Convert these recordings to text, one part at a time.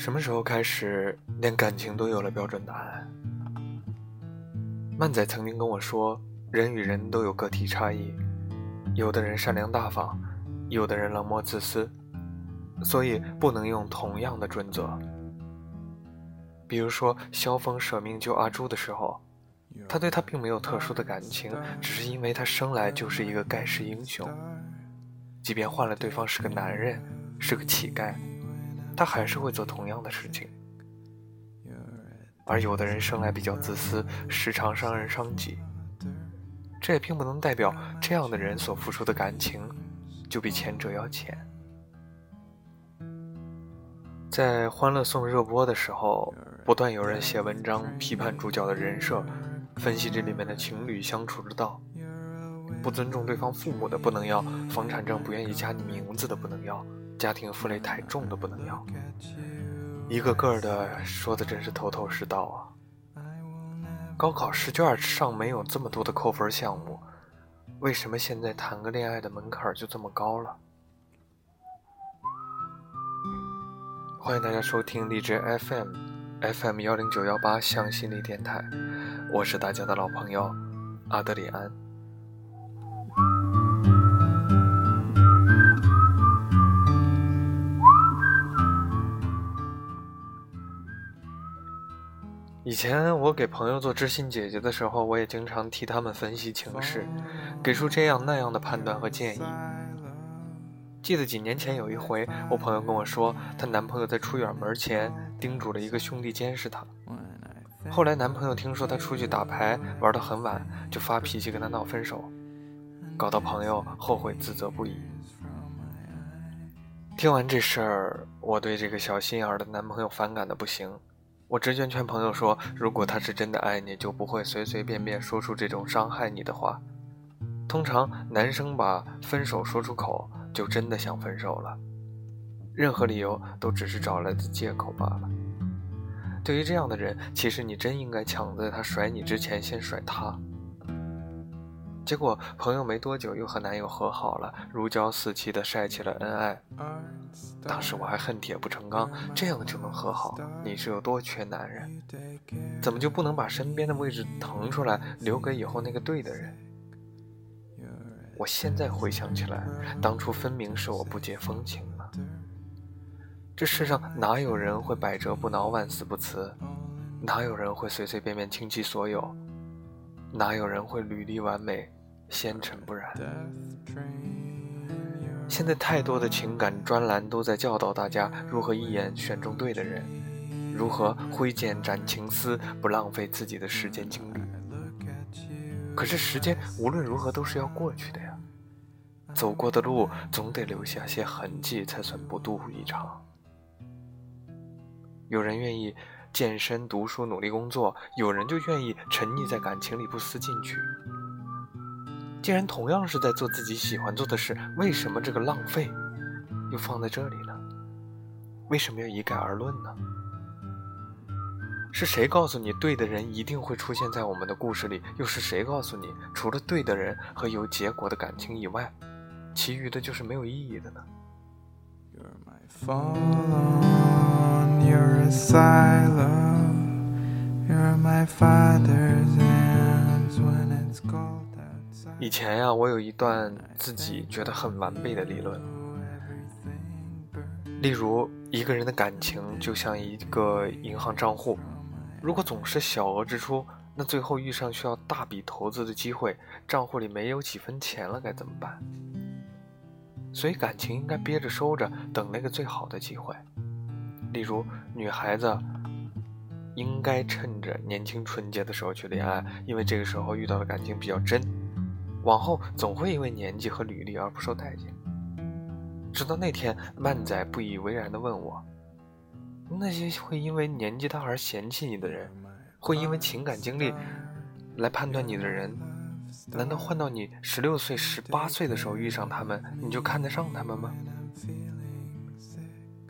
什么时候开始，连感情都有了标准答案？曼仔曾经跟我说，人与人都有个体差异，有的人善良大方，有的人冷漠自私，所以不能用同样的准则。比如说，萧峰舍命救阿朱的时候，他对他并没有特殊的感情，只是因为他生来就是一个盖世英雄，即便换了对方是个男人，是个乞丐。他还是会做同样的事情，而有的人生来比较自私，时常伤人伤己。这也并不能代表这样的人所付出的感情就比前者要浅。在《欢乐颂》热播的时候，不断有人写文章批判主角的人设，分析这里面的情侣相处之道。不尊重对方父母的不能要，房产证不愿意加你名字的不能要。家庭负累太重的不能要，一个个的说的真是头头是道啊！高考试卷上没有这么多的扣分项目，为什么现在谈个恋爱的门槛就这么高了？欢迎大家收听荔枝 FM，FM 幺零九幺八向心力电台，我是大家的老朋友阿德里安。以前我给朋友做知心姐姐的时候，我也经常替他们分析情势，给出这样那样的判断和建议。记得几年前有一回，我朋友跟我说，她男朋友在出远门前叮嘱了一个兄弟监视她。后来男朋友听说她出去打牌玩到很晚，就发脾气跟她闹分手，搞到朋友后悔自责不已。听完这事儿，我对这个小心眼的男朋友反感的不行。我直觉劝朋友说：“如果他是真的爱你，就不会随随便便说出这种伤害你的话。通常男生把分手说出口，就真的想分手了，任何理由都只是找来的借口罢了。对于这样的人，其实你真应该抢在他甩你之前先甩他。”结果朋友没多久又和男友和好了，如胶似漆的晒起了恩爱。当时我还恨铁不成钢，这样就能和好？你是有多缺男人？怎么就不能把身边的位置腾出来，留给以后那个对的人？我现在回想起来，当初分明是我不解风情了。这世上哪有人会百折不挠、万死不辞？哪有人会随随便便倾其所有？哪有人会履历完美？纤尘不染。现在太多的情感专栏都在教导大家如何一眼选中对的人，如何挥剑斩情丝，不浪费自己的时间精力。可是时间无论如何都是要过去的呀，走过的路总得留下些痕迹，才算不渡一场。有人愿意健身、读书、努力工作，有人就愿意沉溺在感情里不思进取。既然同样是在做自己喜欢做的事，为什么这个浪费又放在这里呢？为什么要一概而论呢？是谁告诉你对的人一定会出现在我们的故事里？又是谁告诉你，除了对的人和有结果的感情以外，其余的就是没有意义的呢？you're my father's and when it's gone？以前呀，我有一段自己觉得很完备的理论，例如一个人的感情就像一个银行账户，如果总是小额支出，那最后遇上需要大笔投资的机会，账户里没有几分钱了，该怎么办？所以感情应该憋着收着，等那个最好的机会。例如女孩子应该趁着年轻纯洁的时候去恋爱，因为这个时候遇到的感情比较真。往后总会因为年纪和履历而不受待见。直到那天，曼仔不以为然地问我：“那些会因为年纪大而嫌弃你的人，会因为情感经历来判断你的人，难道换到你十六岁、十八岁的时候遇上他们，你就看得上他们吗？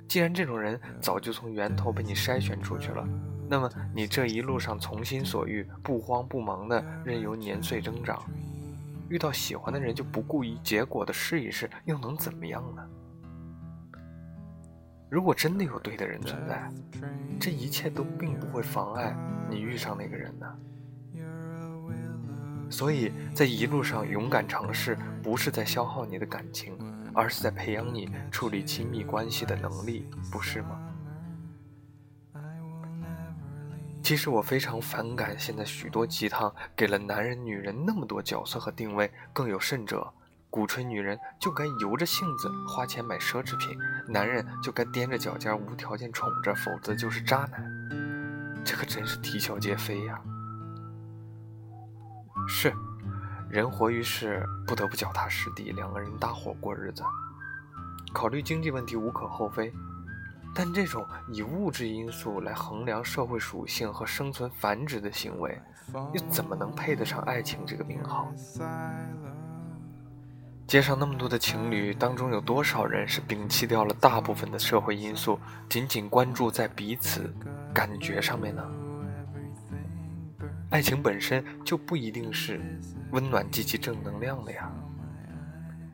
既然这种人早就从源头被你筛选出去了，那么你这一路上从心所欲，不慌不忙地任由年岁增长。”遇到喜欢的人就不顾一结果的试一试，又能怎么样呢？如果真的有对的人存在，这一切都并不会妨碍你遇上那个人呢。所以在一路上勇敢尝试，不是在消耗你的感情，而是在培养你处理亲密关系的能力，不是吗？其实我非常反感现在许多鸡汤给了男人、女人那么多角色和定位，更有甚者，鼓吹女人就该由着性子花钱买奢侈品，男人就该踮着脚尖无条件宠着，否则就是渣男。这可真是啼笑皆非呀！是，人活于世不得不脚踏实地，两个人搭伙过日子，考虑经济问题无可厚非。但这种以物质因素来衡量社会属性和生存繁殖的行为，又怎么能配得上爱情这个名号？街上那么多的情侣当中，有多少人是摒弃掉了大部分的社会因素，仅仅关注在彼此感觉上面呢？爱情本身就不一定是温暖、积极、正能量的呀。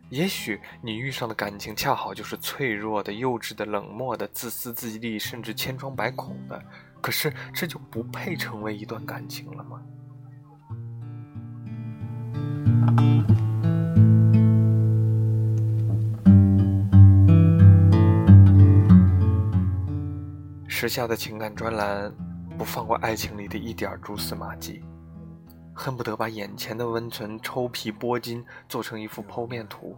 也许你遇上的感情恰好就是脆弱的、幼稚的、冷漠的、自私自利，甚至千疮百孔的。可是这就不配成为一段感情了吗？时下的情感专栏不放过爱情里的一点蛛丝马迹。恨不得把眼前的温存抽皮剥筋，做成一幅剖面图，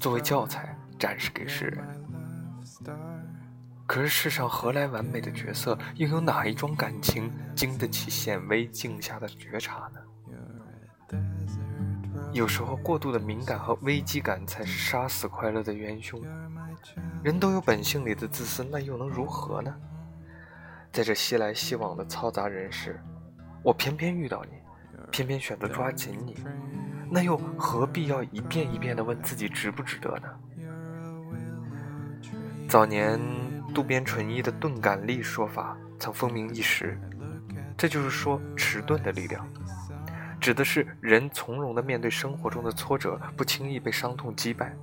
作为教材展示给世人。可是世上何来完美的角色？又有哪一桩感情经得起显微镜下的觉察呢？有时候过度的敏感和危机感才是杀死快乐的元凶。人都有本性里的自私，那又能如何呢？在这熙来熙往的嘈杂人世，我偏偏遇到你。偏偏选择抓紧你，那又何必要一遍一遍地问自己值不值得呢？早年渡边淳一的“钝感力”说法曾风靡一时，这就是说迟钝的力量，指的是人从容地面对生活中的挫折，不轻易被伤痛击败。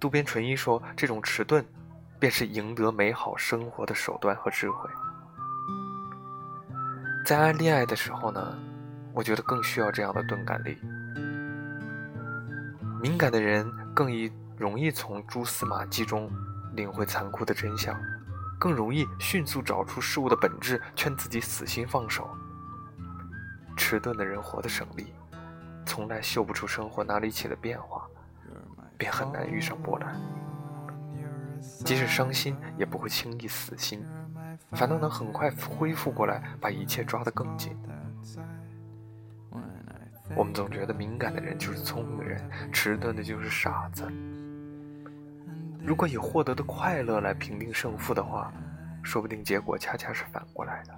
渡边淳一说，这种迟钝，便是赢得美好生活的手段和智慧。在爱恋爱的时候呢？我觉得更需要这样的钝感力。敏感的人更易容易从蛛丝马迹中领会残酷的真相，更容易迅速找出事物的本质，劝自己死心放手。迟钝的人活得省力，从来嗅不出生活哪里起了变化，便很难遇上波澜。即使伤心，也不会轻易死心，反倒能很快恢复过来，把一切抓得更紧。我们总觉得敏感的人就是聪明人，迟钝的就是傻子。如果以获得的快乐来评定胜负的话，说不定结果恰恰是反过来的。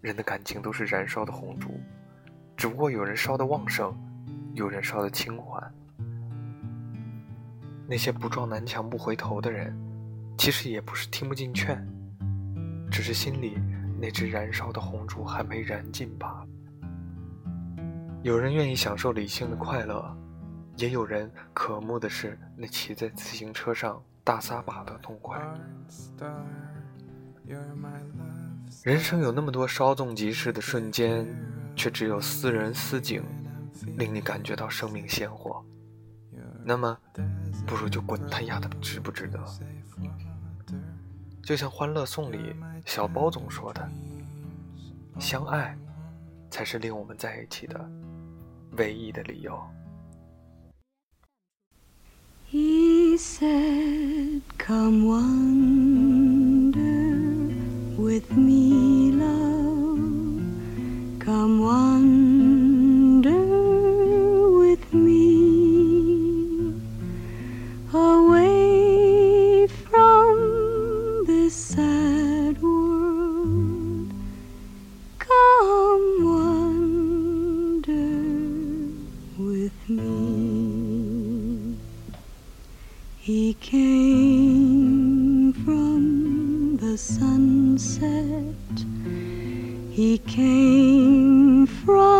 人的感情都是燃烧的红烛，只不过有人烧的旺盛，有人烧的轻缓。那些不撞南墙不回头的人，其实也不是听不进劝，只是心里。那只燃烧的红烛还没燃尽吧。有人愿意享受理性的快乐，也有人渴慕的是那骑在自行车上大撒把的痛快。人生有那么多稍纵即逝的瞬间，却只有私人私景令你感觉到生命鲜活。那么，不如就滚他丫的值不值得？就像《欢乐颂》里小包总说的：“相爱，才是令我们在一起的唯一的理由。” He came from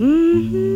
Mm-hmm.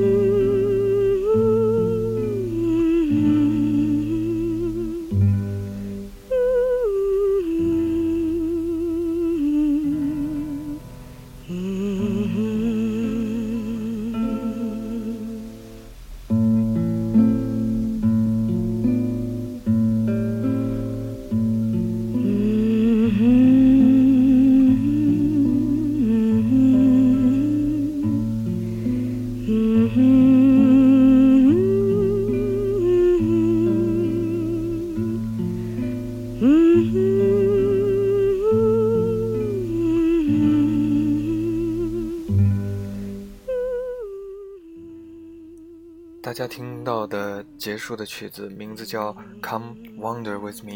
大家听到的结束的曲子名字叫《Come Wander with Me》，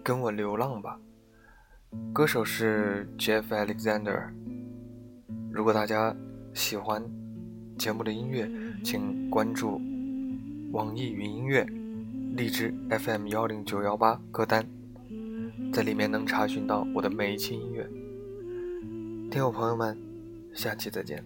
跟我流浪吧。歌手是 Jeff Alexander。如果大家喜欢节目的音乐，请关注网易云音乐、荔枝 FM 幺零九幺八歌单，在里面能查询到我的每一期音乐。听友朋友们，下期再见。